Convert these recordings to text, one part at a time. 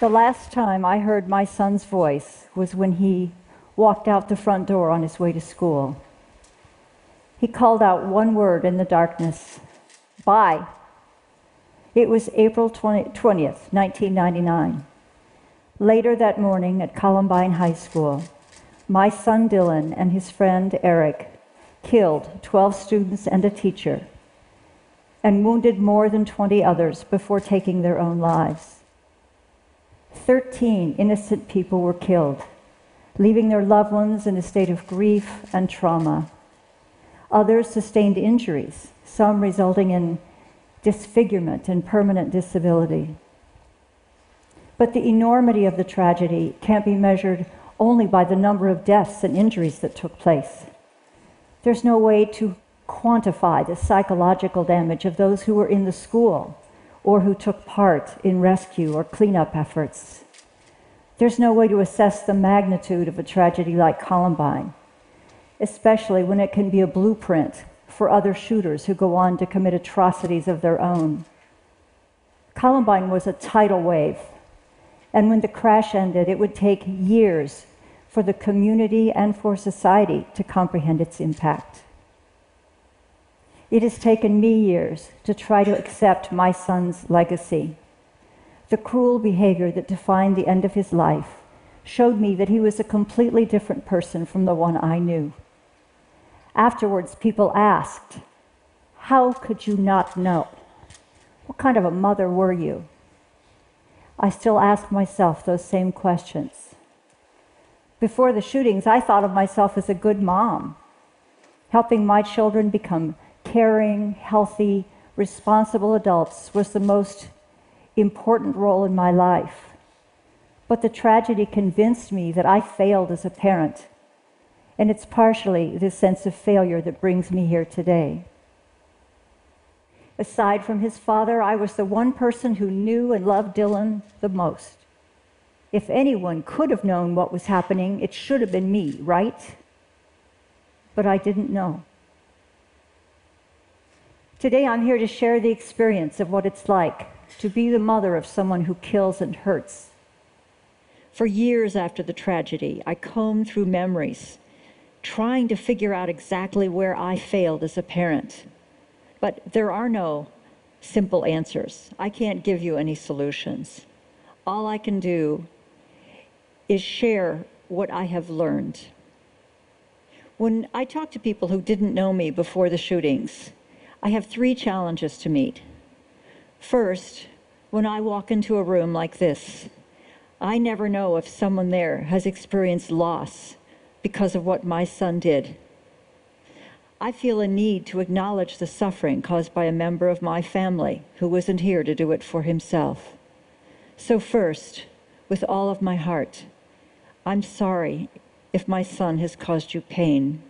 The last time I heard my son's voice was when he walked out the front door on his way to school. He called out one word in the darkness Bye. It was April 20, 20th, 1999. Later that morning at Columbine High School, my son Dylan and his friend Eric killed 12 students and a teacher and wounded more than 20 others before taking their own lives. 13 innocent people were killed, leaving their loved ones in a state of grief and trauma. Others sustained injuries, some resulting in disfigurement and permanent disability. But the enormity of the tragedy can't be measured only by the number of deaths and injuries that took place. There's no way to quantify the psychological damage of those who were in the school or who took part in rescue or cleanup efforts. There's no way to assess the magnitude of a tragedy like Columbine, especially when it can be a blueprint for other shooters who go on to commit atrocities of their own. Columbine was a tidal wave, and when the crash ended, it would take years for the community and for society to comprehend its impact. It has taken me years to try to accept my son's legacy. The cruel behavior that defined the end of his life showed me that he was a completely different person from the one I knew. Afterwards, people asked, How could you not know? What kind of a mother were you? I still ask myself those same questions. Before the shootings, I thought of myself as a good mom, helping my children become caring, healthy, responsible adults was the most important role in my life. But the tragedy convinced me that I failed as a parent. And it's partially this sense of failure that brings me here today. Aside from his father, I was the one person who knew and loved Dylan the most. If anyone could have known what was happening, it should have been me, right? But I didn't know. Today, I'm here to share the experience of what it's like to be the mother of someone who kills and hurts. For years after the tragedy, I combed through memories, trying to figure out exactly where I failed as a parent. But there are no simple answers. I can't give you any solutions. All I can do is share what I have learned. When I talk to people who didn't know me before the shootings, I have three challenges to meet. First, when I walk into a room like this, I never know if someone there has experienced loss because of what my son did. I feel a need to acknowledge the suffering caused by a member of my family who wasn't here to do it for himself. So, first, with all of my heart, I'm sorry if my son has caused you pain.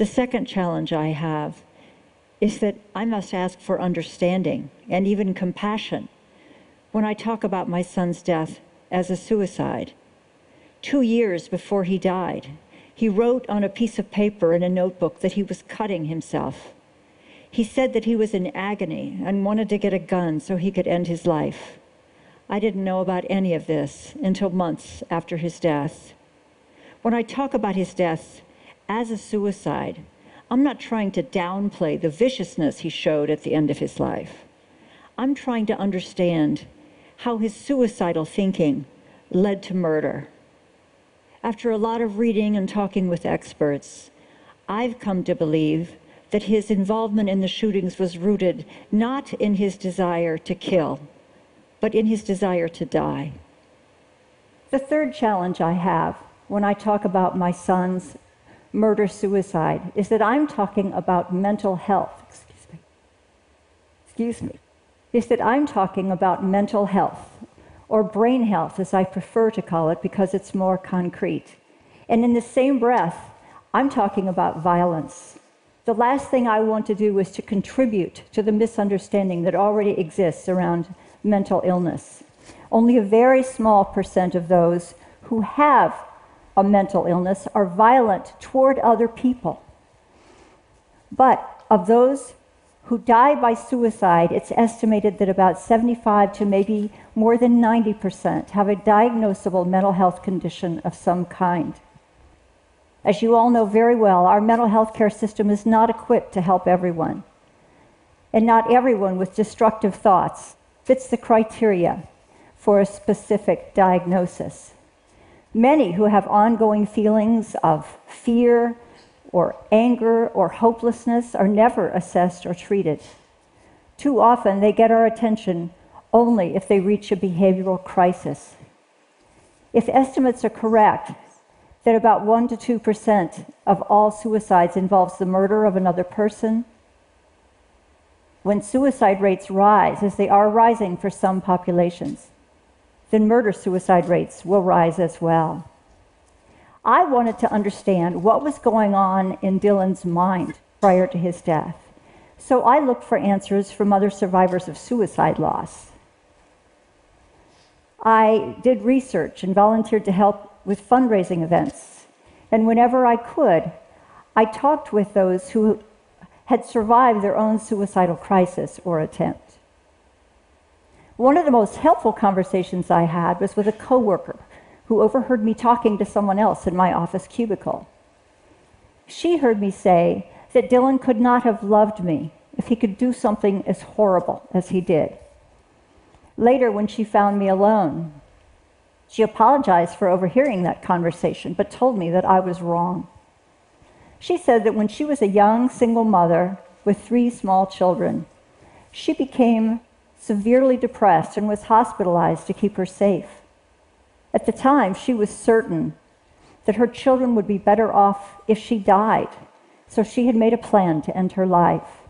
The second challenge I have is that I must ask for understanding and even compassion when I talk about my son's death as a suicide. Two years before he died, he wrote on a piece of paper in a notebook that he was cutting himself. He said that he was in agony and wanted to get a gun so he could end his life. I didn't know about any of this until months after his death. When I talk about his death, as a suicide, I'm not trying to downplay the viciousness he showed at the end of his life. I'm trying to understand how his suicidal thinking led to murder. After a lot of reading and talking with experts, I've come to believe that his involvement in the shootings was rooted not in his desire to kill, but in his desire to die. The third challenge I have when I talk about my son's murder suicide is that I'm talking about mental health. Excuse me. Excuse me. Is that I'm talking about mental health or brain health, as I prefer to call it, because it's more concrete. And in the same breath, I'm talking about violence. The last thing I want to do is to contribute to the misunderstanding that already exists around mental illness. Only a very small percent of those who have a mental illness are violent toward other people. But of those who die by suicide, it's estimated that about 75 to maybe more than 90% have a diagnosable mental health condition of some kind. As you all know very well, our mental health care system is not equipped to help everyone. And not everyone with destructive thoughts fits the criteria for a specific diagnosis. Many who have ongoing feelings of fear or anger or hopelessness are never assessed or treated. Too often, they get our attention only if they reach a behavioral crisis. If estimates are correct, that about 1 to 2% of all suicides involves the murder of another person. When suicide rates rise, as they are rising for some populations, then murder suicide rates will rise as well. I wanted to understand what was going on in Dylan's mind prior to his death. So I looked for answers from other survivors of suicide loss. I did research and volunteered to help with fundraising events. And whenever I could, I talked with those who had survived their own suicidal crisis or attempt. One of the most helpful conversations I had was with a coworker who overheard me talking to someone else in my office cubicle. She heard me say that Dylan could not have loved me if he could do something as horrible as he did. Later, when she found me alone, she apologized for overhearing that conversation, but told me that I was wrong. She said that when she was a young single mother with three small children, she became severely depressed and was hospitalized to keep her safe. At the time, she was certain that her children would be better off if she died, so she had made a plan to end her life.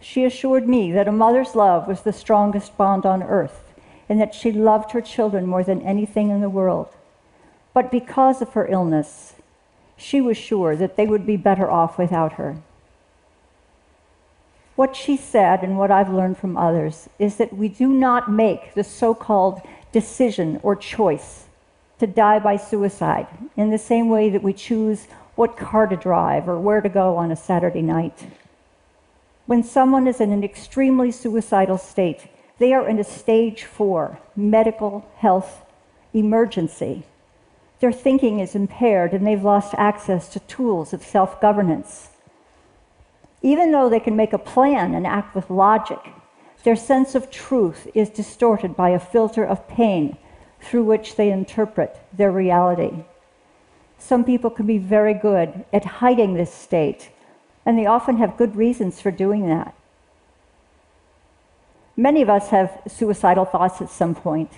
She assured me that a mother's love was the strongest bond on earth and that she loved her children more than anything in the world. But because of her illness, she was sure that they would be better off without her. What she said, and what I've learned from others, is that we do not make the so called decision or choice to die by suicide in the same way that we choose what car to drive or where to go on a Saturday night. When someone is in an extremely suicidal state, they are in a stage four medical health emergency. Their thinking is impaired and they've lost access to tools of self governance. Even though they can make a plan and act with logic, their sense of truth is distorted by a filter of pain through which they interpret their reality. Some people can be very good at hiding this state, and they often have good reasons for doing that. Many of us have suicidal thoughts at some point,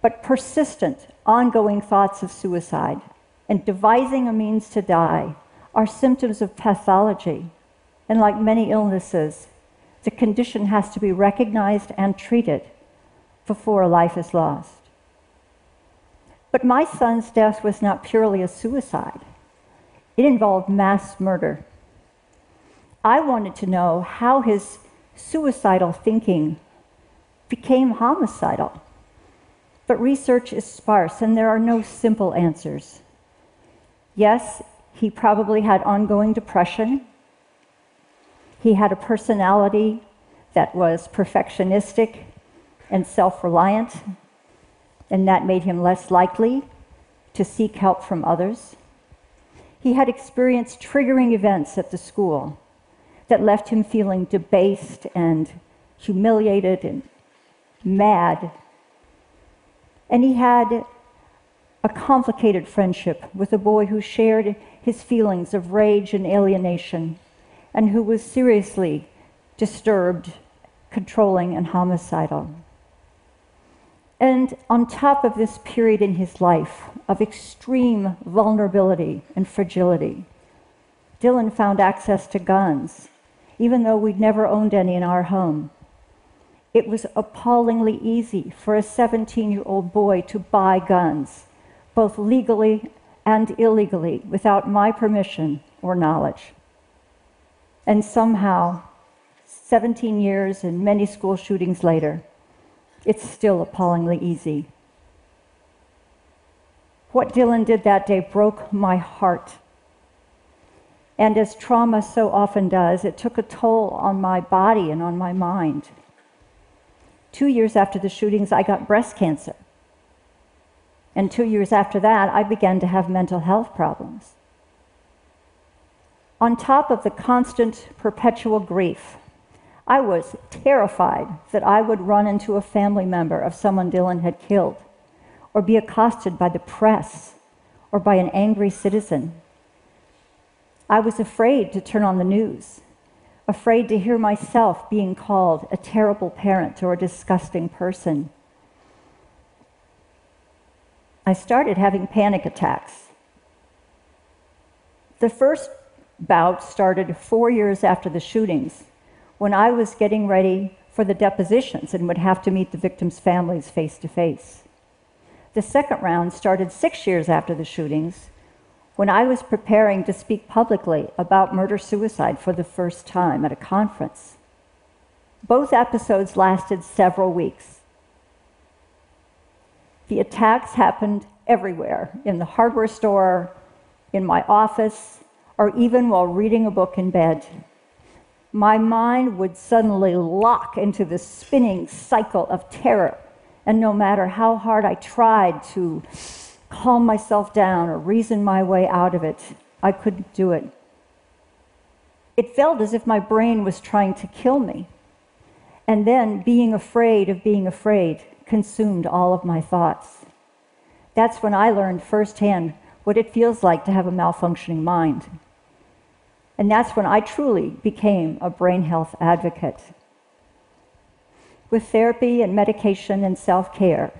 but persistent, ongoing thoughts of suicide and devising a means to die are symptoms of pathology. And like many illnesses, the condition has to be recognized and treated before a life is lost. But my son's death was not purely a suicide, it involved mass murder. I wanted to know how his suicidal thinking became homicidal. But research is sparse and there are no simple answers. Yes, he probably had ongoing depression. He had a personality that was perfectionistic and self reliant, and that made him less likely to seek help from others. He had experienced triggering events at the school that left him feeling debased and humiliated and mad. And he had a complicated friendship with a boy who shared his feelings of rage and alienation and who was seriously disturbed, controlling, and homicidal. And on top of this period in his life of extreme vulnerability and fragility, Dylan found access to guns, even though we'd never owned any in our home. It was appallingly easy for a 17 year old boy to buy guns, both legally and illegally, without my permission or knowledge. And somehow, 17 years and many school shootings later, it's still appallingly easy. What Dylan did that day broke my heart. And as trauma so often does, it took a toll on my body and on my mind. Two years after the shootings, I got breast cancer. And two years after that, I began to have mental health problems. On top of the constant, perpetual grief, I was terrified that I would run into a family member of someone Dylan had killed, or be accosted by the press, or by an angry citizen. I was afraid to turn on the news, afraid to hear myself being called a terrible parent or a disgusting person. I started having panic attacks. The first bout started four years after the shootings, when I was getting ready for the depositions and would have to meet the victims' families face to face. The second round started six years after the shootings, when I was preparing to speak publicly about murder suicide for the first time at a conference. Both episodes lasted several weeks. The attacks happened everywhere in the hardware store, in my office, or even while reading a book in bed. My mind would suddenly lock into this spinning cycle of terror, and no matter how hard I tried to calm myself down or reason my way out of it. I couldn't do it. It felt as if my brain was trying to kill me. And then being afraid of being afraid consumed all of my thoughts. That's when I learned firsthand what it feels like to have a malfunctioning mind. And that's when I truly became a brain health advocate. With therapy and medication and self care,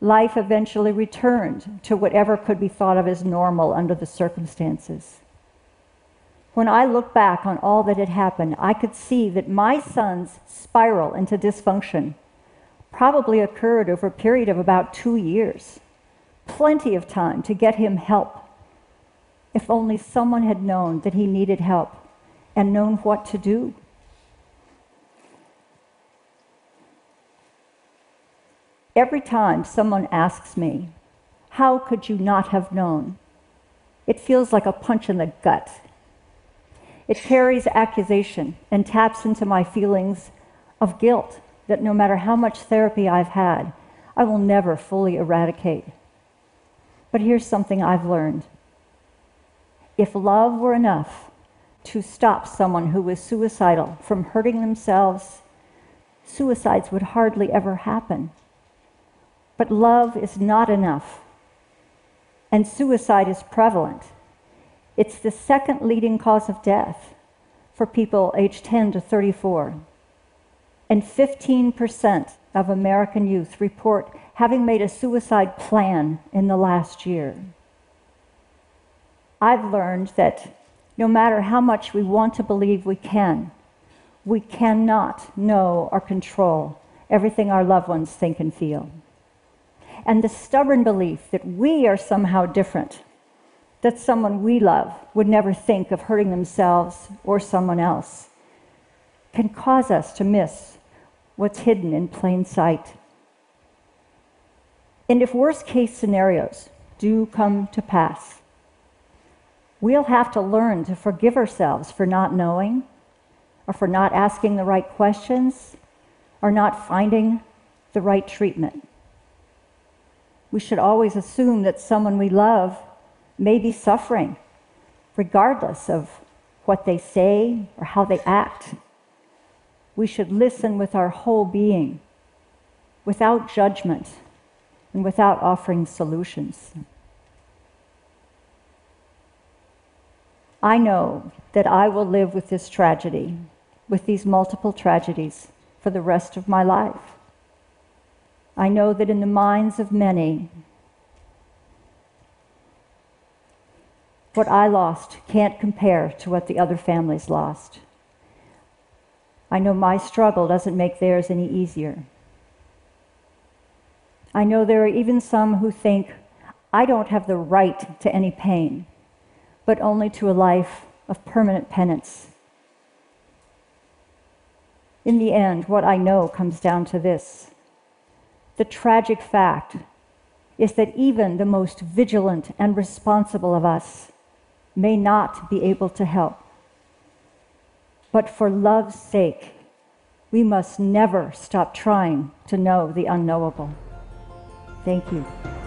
life eventually returned to whatever could be thought of as normal under the circumstances. When I look back on all that had happened, I could see that my son's spiral into dysfunction probably occurred over a period of about two years. Plenty of time to get him help. If only someone had known that he needed help and known what to do. Every time someone asks me, How could you not have known? It feels like a punch in the gut. It carries accusation and taps into my feelings of guilt that no matter how much therapy I've had, I will never fully eradicate. But here's something I've learned if love were enough to stop someone who was suicidal from hurting themselves, suicides would hardly ever happen. But love is not enough. And suicide is prevalent. It's the second leading cause of death for people aged 10 to 34. And 15% of American youth report having made a suicide plan in the last year. I've learned that no matter how much we want to believe we can, we cannot know or control everything our loved ones think and feel and the stubborn belief that we are somehow different, that someone we love would never think of hurting themselves or someone else, can cause us to miss what's hidden in plain sight. And if worst case scenarios do come to pass, we'll have to learn to forgive ourselves for not knowing, or for not asking the right questions, or not finding the right treatment we should always assume that someone we love may be suffering, regardless of what they say or how they act. We should listen with our whole being, without judgment and without offering solutions. I know that I will live with this tragedy, with these multiple tragedies, for the rest of my life. I know that in the minds of many, what I lost can't compare to what the other families lost. I know my struggle doesn't make theirs any easier. I know there are even some who think I don't have the right to any pain, but only to a life of permanent penance. In the end, what I know comes down to this the tragic fact is that even the most vigilant and responsible of us may not be able to help But for love's sake, we must never stop trying to know the unknowable. Thank you.